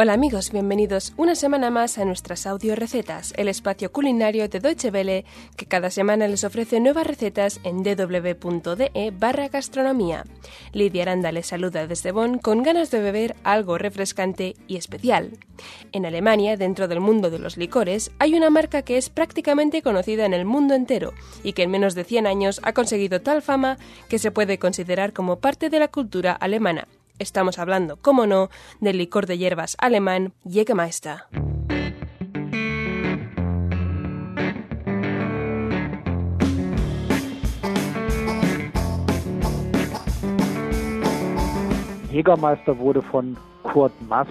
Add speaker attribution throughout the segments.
Speaker 1: Hola amigos, bienvenidos una semana más a nuestras audio recetas, el espacio culinario de Deutsche Welle que cada semana les ofrece nuevas recetas en www.de barra gastronomía. Lidia Aranda les saluda desde Bonn con ganas de beber algo refrescante y especial. En Alemania, dentro del mundo de los licores, hay una marca que es prácticamente conocida en el mundo entero y que en menos de 100 años ha conseguido tal fama que se puede considerar como parte de la cultura alemana. Estamos hablando, como no, del licor de hierbas alemán Jägermeister.
Speaker 2: Jägermeister wurde von Kurt Mast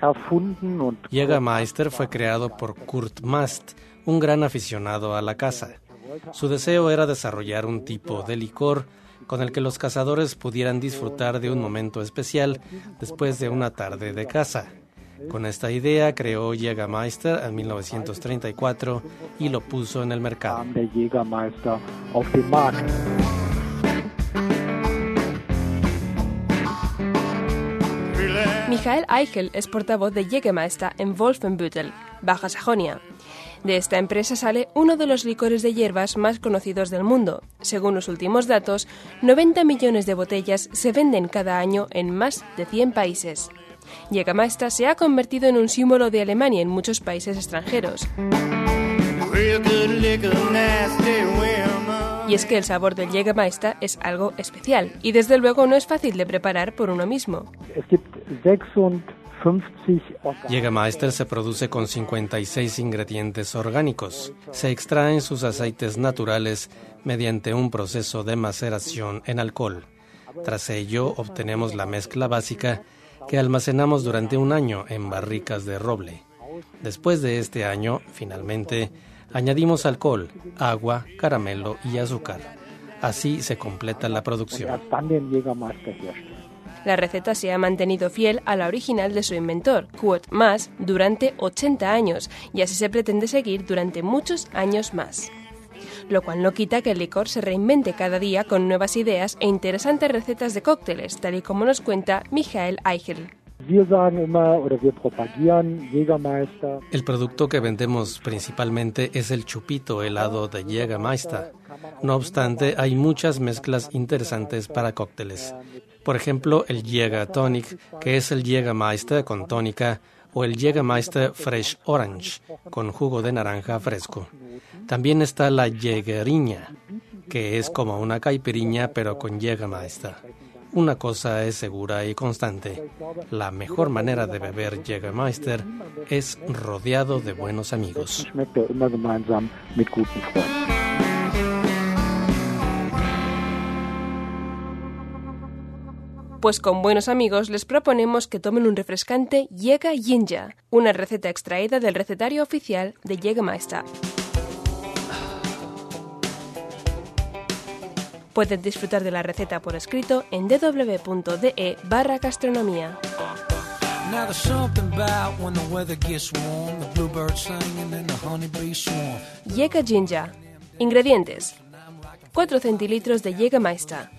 Speaker 2: erfunden und
Speaker 3: Jägermeister fue creado por Kurt Mast, un gran aficionado a la caza. Su deseo era desarrollar un tipo de licor con el que los cazadores pudieran disfrutar de un momento especial después de una tarde de caza. Con esta idea creó Jägermeister en 1934 y lo puso en el mercado.
Speaker 1: Michael Eichel es portavoz de Jägermeister en Wolfenbüttel, Baja Sajonia. De esta empresa sale uno de los licores de hierbas más conocidos del mundo. Según los últimos datos, 90 millones de botellas se venden cada año en más de 100 países. Jägermeister se ha convertido en un símbolo de Alemania en muchos países extranjeros. Y es que el sabor del Jägermeister es algo especial y desde luego no es fácil de preparar por uno mismo.
Speaker 2: Es gibt 56 Organ
Speaker 3: Jägermeister se produce con 56 ingredientes orgánicos. Se extraen sus aceites naturales mediante un proceso de maceración en alcohol. Tras ello obtenemos la mezcla básica que almacenamos durante un año en barricas de roble. Después de este año, finalmente, añadimos alcohol, agua, caramelo y azúcar. Así se completa la producción.
Speaker 1: La receta se ha mantenido fiel a la original de su inventor, Kurt Maas, durante 80 años y así se pretende seguir durante muchos años más. Lo cual no quita que el licor se reinvente cada día con nuevas ideas e interesantes recetas de cócteles, tal y como nos cuenta Michael Eichel.
Speaker 3: El producto que vendemos principalmente es el chupito helado de Jägermeister. No obstante, hay muchas mezclas interesantes para cócteles. Por ejemplo, el Jäger Tonic, que es el Jägermeister con tónica, o el Jägermeister Fresh Orange, con jugo de naranja fresco. También está la Jägeriña, que es como una caipiriña pero con Jägermeister. Una cosa es segura y constante. La mejor manera de beber Jägermeister es rodeado de buenos amigos.
Speaker 1: Pues con buenos amigos les proponemos que tomen un refrescante Jäger Jinja, una receta extraída del recetario oficial de Jägermeister. Pueden disfrutar de la receta por escrito en www.de barra gastronomía.
Speaker 4: Now there's something about when the weather gets warm, the bluebirds singing and the honeybees swarm.
Speaker 1: Jäger Jinja. Ingredientes. 4 centilitros de Jägermeister.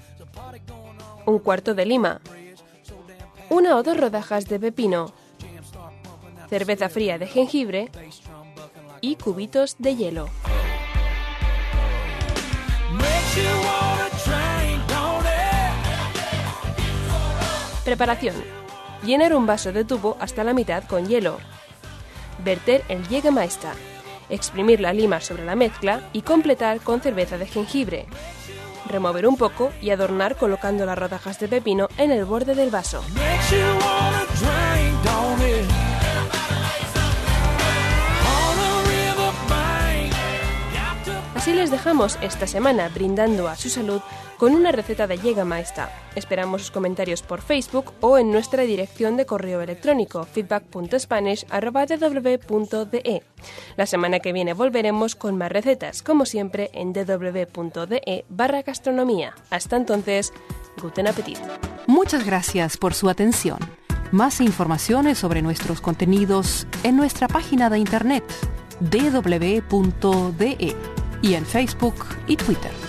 Speaker 1: Un cuarto de lima. Una o dos rodajas de pepino. Cerveza fría de jengibre. Y cubitos de hielo. Preparación. Llenar un vaso de tubo hasta la mitad con hielo. Verter el Jägermeister. Exprimir la lima sobre la mezcla y completar con cerveza de jengibre. Remover un poco y adornar colocando las rodajas de pepino en el borde del vaso. Así les dejamos esta semana brindando a su salud con una receta de Jägermeister. Esperamos sus comentarios por Facebook o en nuestra dirección de correo electrónico feedback.spanish.ww.de. La semana que viene volveremos con más recetas, como siempre en www.de barra gastronomía. Hasta entonces, guten appetit.
Speaker 5: Muchas gracias por su atención. Más informaciones sobre nuestros contenidos en nuestra página de internet www.de y en Facebook y Twitter.